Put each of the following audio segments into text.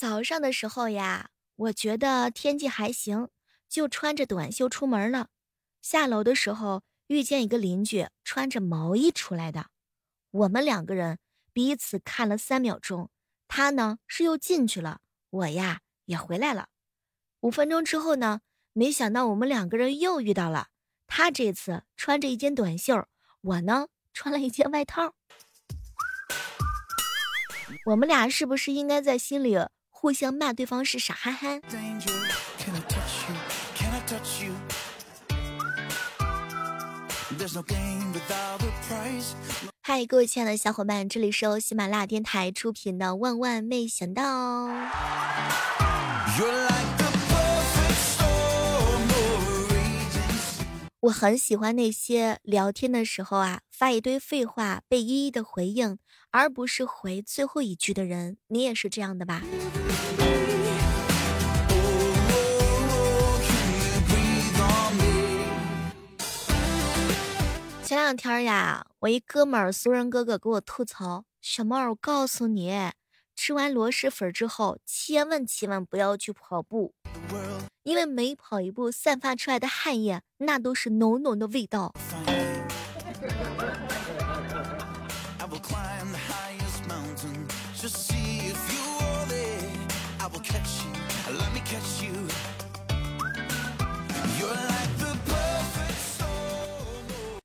早上的时候呀，我觉得天气还行，就穿着短袖出门了。下楼的时候遇见一个邻居穿着毛衣出来的，我们两个人彼此看了三秒钟，他呢是又进去了，我呀也回来了。五分钟之后呢，没想到我们两个人又遇到了。他这次穿着一件短袖，我呢 穿了一件外套。我们俩是不是应该在心里？互相骂对方是傻憨憨。嗨，各位亲爱的小伙伴，这里是由喜马拉雅电台出品的《万万没想到》。我很喜欢那些聊天的时候啊，发一堆废话被一一的回应，而不是回最后一句的人。你也是这样的吧？前两天呀，我一哥们儿俗人哥哥给我吐槽：“小猫，我告诉你，吃完螺蛳粉之后，千万千万不要去跑步，因为每跑一步散发出来的汗液，那都是浓浓的味道。”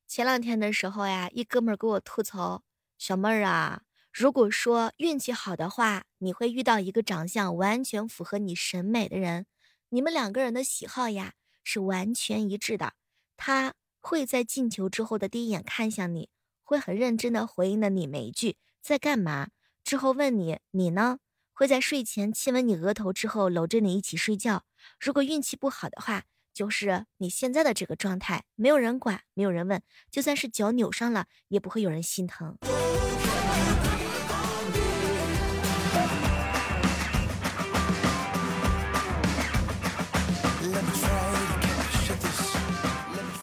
前两天的时候呀，一哥们儿给我吐槽：“小妹儿啊，如果说运气好的话，你会遇到一个长相完全符合你审美的人，你们两个人的喜好呀是完全一致的。他会在进球之后的第一眼看向你，会很认真的回应的你每一句在干嘛，之后问你你呢，会在睡前亲吻你额头之后搂着你一起睡觉。如果运气不好的话。”就是你现在的这个状态，没有人管，没有人问，就算是脚扭伤了，也不会有人心疼。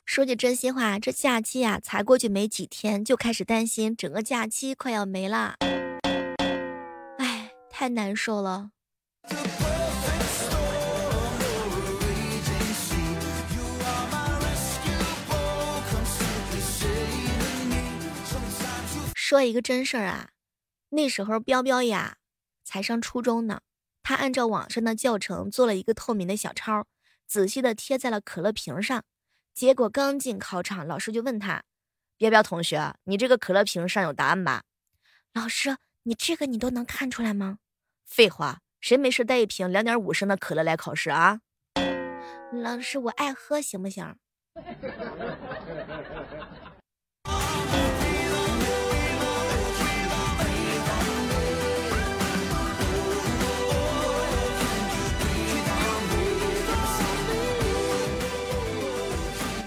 说句真心话，这假期呀，才过去没几天，就开始担心整个假期快要没了，太难受了。说一个真事儿啊，那时候彪彪呀才上初中呢，他按照网上的教程做了一个透明的小抄，仔细的贴在了可乐瓶上。结果刚进考场，老师就问他：“彪彪同学，你这个可乐瓶上有答案吧？”老师，你这个你都能看出来吗？废话，谁没事带一瓶两点五升的可乐来考试啊？老师，我爱喝，行不行？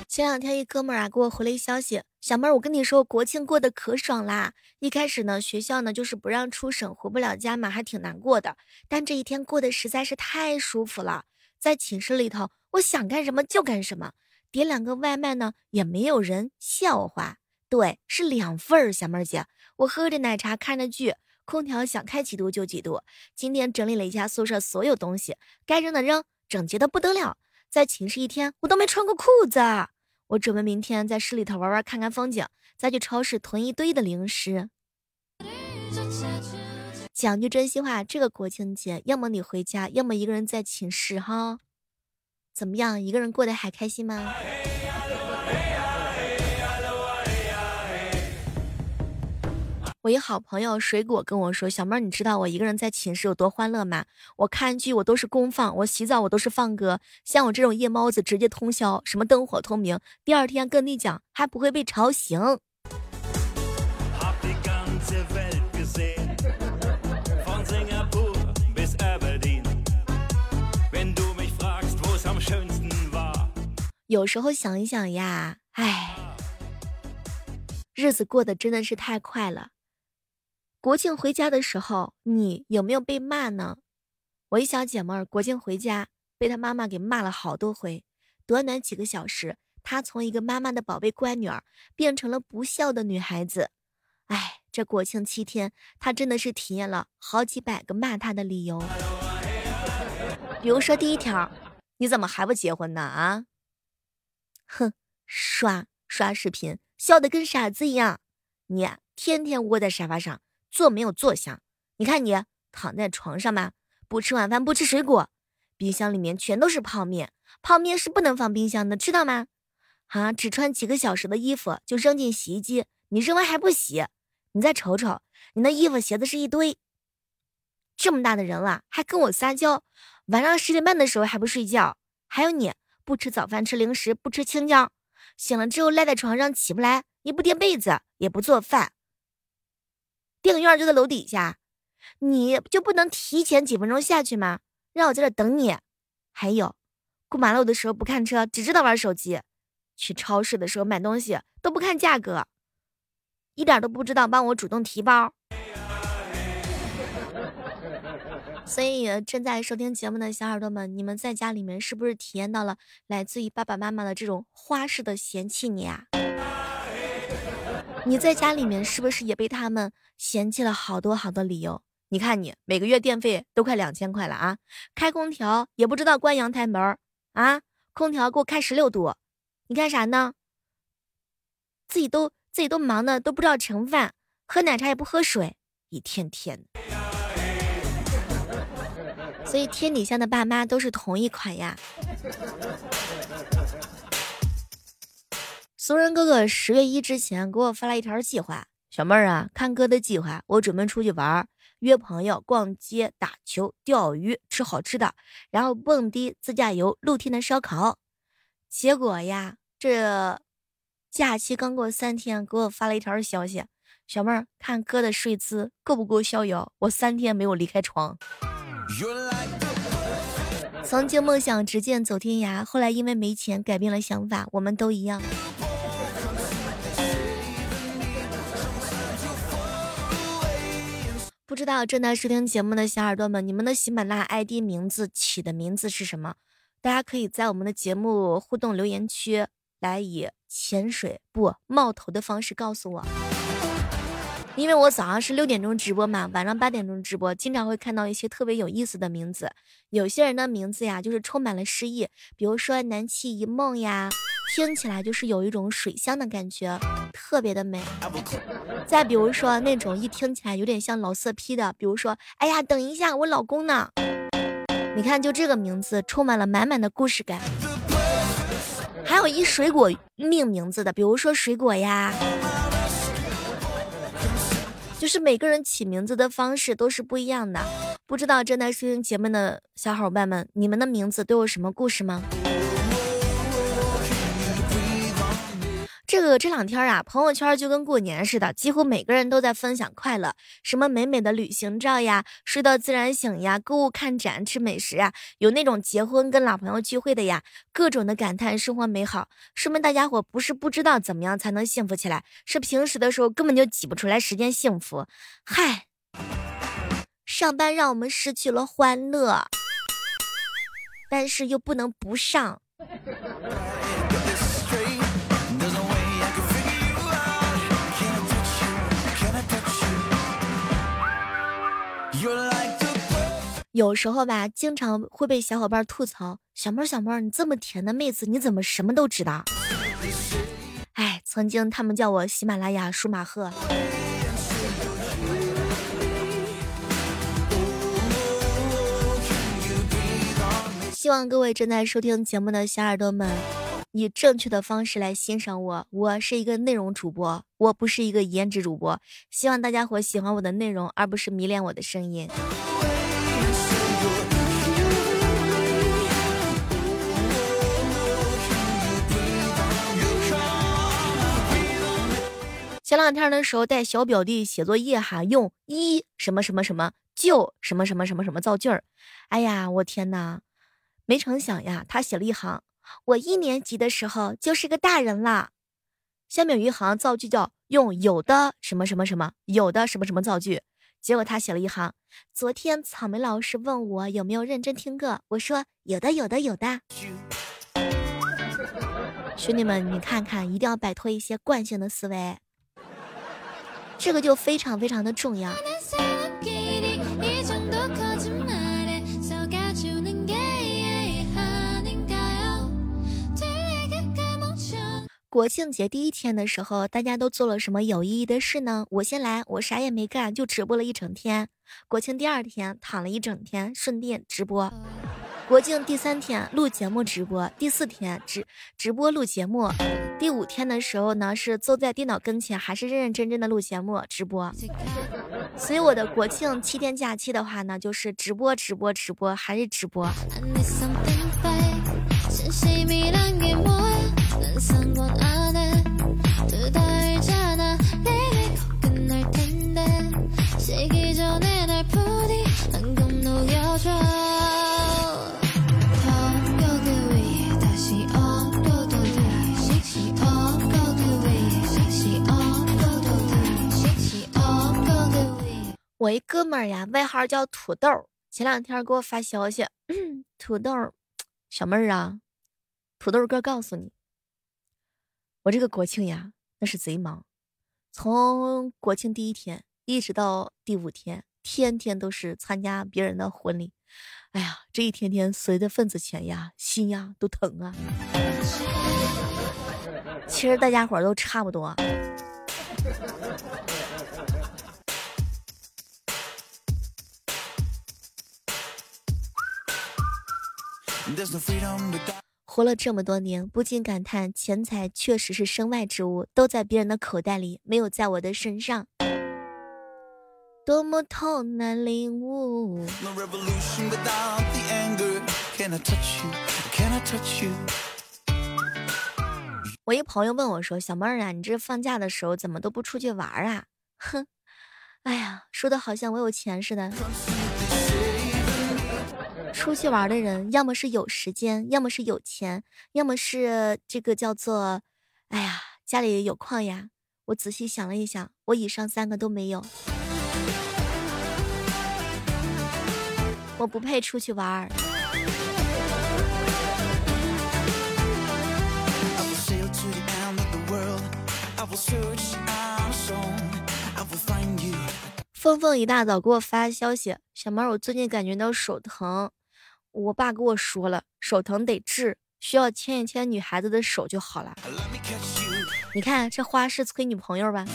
前两天一哥们儿啊给我回了一消息，小妹儿，我跟你说，国庆过得可爽啦！一开始呢，学校呢就是不让出省，回不了家嘛，还挺难过的。但这一天过得实在是太舒服了，在寝室里头，我想干什么就干什么，点两个外卖呢也没有人笑话。对，是两份儿，小妹儿姐，我喝着奶茶看着剧，空调想开几度就几度。今天整理了一下宿舍所有东西，该扔的扔，整洁的不得了。在寝室一天，我都没穿过裤子。我准备明天在市里头玩玩，看看风景，再去超市囤一堆的零食。讲句真心话，这个国庆节，要么你回家，要么一个人在寝室哈。怎么样，一个人过得还开心吗？我一好朋友水果跟我说：“小妹儿，你知道我一个人在寝室有多欢乐吗？我看剧我都是公放，我洗澡我都是放歌。像我这种夜猫子，直接通宵，什么灯火通明，第二天跟你讲还不会被吵醒。”有时候想一想呀，唉，日子过得真的是太快了。国庆回家的时候，你有没有被骂呢？我一小姐妹儿国庆回家被她妈妈给骂了好多回，短短几个小时，她从一个妈妈的宝贝乖女儿变成了不孝的女孩子。哎，这国庆七天，她真的是体验了好几百个骂她的理由。比如说第一条，你怎么还不结婚呢？啊？哼，刷刷视频，笑得跟傻子一样。你天天窝在沙发上，坐没有坐相。你看你躺在床上吧，不吃晚饭，不吃水果，冰箱里面全都是泡面，泡面是不能放冰箱的，知道吗？啊，只穿几个小时的衣服就扔进洗衣机，你扔完还不洗？你再瞅瞅，你那衣服鞋子是一堆。这么大的人了，还跟我撒娇，晚上十点半的时候还不睡觉。还有你不吃早饭，吃零食，不吃青椒，醒了之后赖在床上起不来，你不叠被子，也不做饭，电影院就在楼底下，你就不能提前几分钟下去吗？让我在这等你。还有，过马路的时候不看车，只知道玩手机；去超市的时候买东西都不看价格，一点都不知道帮我主动提包。所以，正在收听节目的小耳朵们，你们在家里面是不是体验到了来自于爸爸妈妈的这种花式的嫌弃你啊？你在家里面是不是也被他们嫌弃了好多好多理由？你看你每个月电费都快两千块了啊，开空调也不知道关阳台门啊，空调给我开十六度，你干啥呢？自己都自己都忙的都不知道盛饭，喝奶茶也不喝水，一天天。所以天底下的爸妈都是同一款呀。俗人哥哥十月一之前给我发了一条计划，小妹儿啊，看哥的计划，我准备出去玩，约朋友逛街、打球、钓鱼、吃好吃的，然后蹦迪、自驾游、露天的烧烤。结果呀，这假期刚过三天，给我发了一条消息，小妹儿看哥的睡姿够不够逍遥？我三天没有离开床。曾经梦想执剑走天涯，后来因为没钱改变了想法。我们都一样。不知道正在收听节目的小耳朵们，你们的喜马拉雅 ID 名字起的名字是什么？大家可以在我们的节目互动留言区来以潜水不冒头的方式告诉我。因为我早上是六点钟直播嘛，晚上八点钟直播，经常会看到一些特别有意思的名字。有些人的名字呀，就是充满了诗意，比如说南气一梦呀，听起来就是有一种水乡的感觉，特别的美。再比如说那种一听起来有点像老色批的，比如说，哎呀，等一下，我老公呢？你看，就这个名字，充满了满满的故事感。还有一水果命名字的，比如说水果呀。就是每个人起名字的方式都是不一样的，不知道正在收听节目的小伙伴们，你们的名字都有什么故事吗？这个这两天啊，朋友圈就跟过年似的，几乎每个人都在分享快乐，什么美美的旅行照呀，睡到自然醒呀，购物看展吃美食呀，有那种结婚跟老朋友聚会的呀，各种的感叹生活美好。说明大家伙不是不知道怎么样才能幸福起来，是平时的时候根本就挤不出来时间幸福。嗨，上班让我们失去了欢乐，但是又不能不上。有时候吧，经常会被小伙伴吐槽：“小妹儿，小妹儿，你这么甜的妹子，你怎么什么都知道？”哎，曾经他们叫我喜马拉雅舒马赫。希望各位正在收听节目的小耳朵们，以正确的方式来欣赏我。我是一个内容主播，我不是一个颜值主播。希望大家伙喜欢我的内容，而不是迷恋我的声音。前两天的时候带小表弟写作业哈，用一什么什么什么就什么什么什么什么造句儿。哎呀，我天哪！没成想呀，他写了一行，我一年级的时候就是个大人了。下面有一行造句叫用有的什么什么什么有的什么什么造句，结果他写了一行，昨天草莓老师问我有没有认真听课，我说有的有的有的。兄弟们，你看看，一定要摆脱一些惯性的思维。这个就非常非常的重要。国庆节第一天的时候大家都做了什么有意义的事呢？我先来我啥也没干就直播了一整天。国庆第二天躺了一整天，顺便直播。国庆第三天录节目直播，第四天直直播录节目，第五天的时候呢是坐在电脑跟前，还是认认真真的录节目直播。所以我的国庆七天假期的话呢，就是直播直播直播，还是直播。我一哥们儿呀，外号叫土豆，前两天给我发消息，土豆，小妹儿啊，土豆哥告诉你，我这个国庆呀，那是贼忙，从国庆第一天一直到第五天，天天都是参加别人的婚礼，哎呀，这一天天随的份子钱呀，心呀都疼啊。其实大家伙都差不多。活了这么多年，不禁感叹钱财确实是身外之物，都在别人的口袋里，没有在我的身上。多么痛难领悟。我一朋友问我说：“小妹儿啊，你这放假的时候怎么都不出去玩啊？” 哼，哎呀，说的好像我有钱似的。出去玩的人，要么是有时间，要么是有钱，要么是这个叫做，哎呀，家里有矿呀。我仔细想了一想，我以上三个都没有，我不配出去玩。峰峰一大早给我发消息，小猫，我最近感觉到手疼。我爸跟我说了，手疼得治，需要牵一牵女孩子的手就好了。你看这花是催女朋友吧？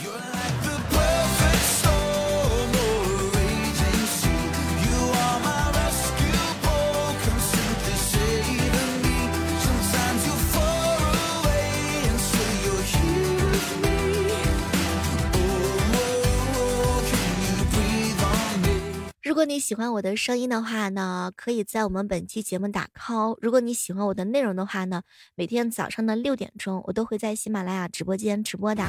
如果你喜欢我的声音的话呢，可以在我们本期节目打 call。如果你喜欢我的内容的话呢，每天早上的六点钟，我都会在喜马拉雅直播间直播的。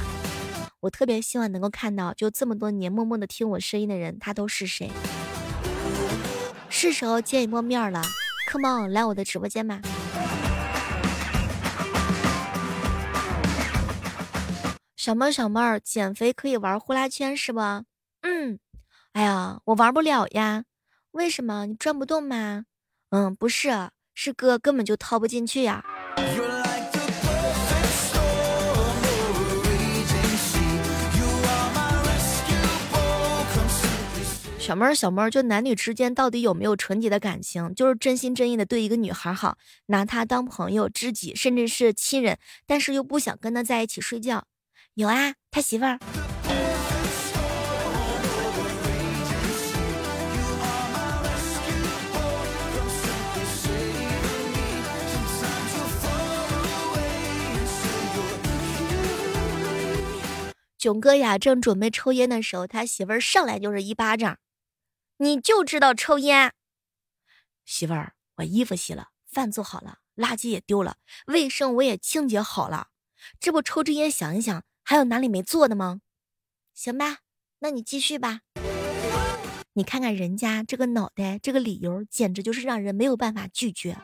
我特别希望能够看到，就这么多年默默的听我声音的人，他都是谁？是时候见一波面了，Come on，来我的直播间吧。小妹儿，小妹儿，减肥可以玩呼啦圈是不？嗯。哎呀，我玩不了呀，为什么？你转不动吗？嗯，不是，是哥根本就掏不进去呀。小妹儿，小妹儿，就男女之间到底有没有纯洁的感情？就是真心真意的对一个女孩好，拿她当朋友、知己，甚至是亲人，但是又不想跟她在一起睡觉。有啊，他媳妇儿。囧哥呀，正准备抽烟的时候，他媳妇儿上来就是一巴掌。你就知道抽烟，媳妇儿，我衣服洗了，饭做好了，垃圾也丢了，卫生我也清洁好了，这不抽支烟想一想，还有哪里没做的吗？行吧，那你继续吧。你看看人家这个脑袋，这个理由简直就是让人没有办法拒绝。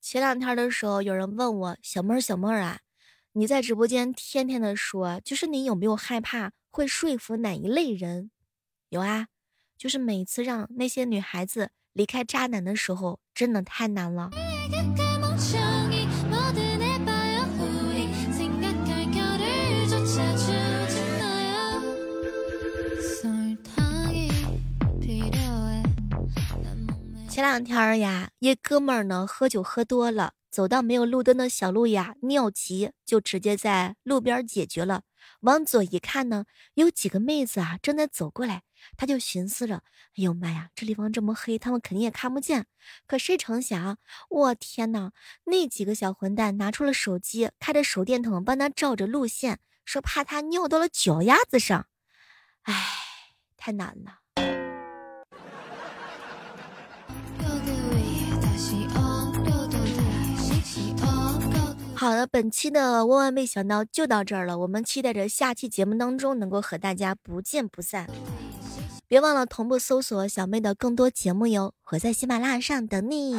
前两天的时候，有人问我小妹儿小妹儿啊，你在直播间天天的说，就是你有没有害怕会说服哪一类人？有啊，就是每次让那些女孩子离开渣男的时候，真的太难了。前两天呀，一哥们儿呢喝酒喝多了，走到没有路灯的小路呀，尿急就直接在路边解决了。往左一看呢，有几个妹子啊正在走过来，他就寻思着：哎呦妈呀，这地方这么黑，他们肯定也看不见。可谁成想，我天哪，那几个小混蛋拿出了手机，开着手电筒帮他照着路线，说怕他尿到了脚丫子上。唉，太难了。好的，本期的万万没想到就到这儿了。我们期待着下期节目当中能够和大家不见不散。别忘了同步搜索小妹的更多节目哟，我在喜马拉雅上等你。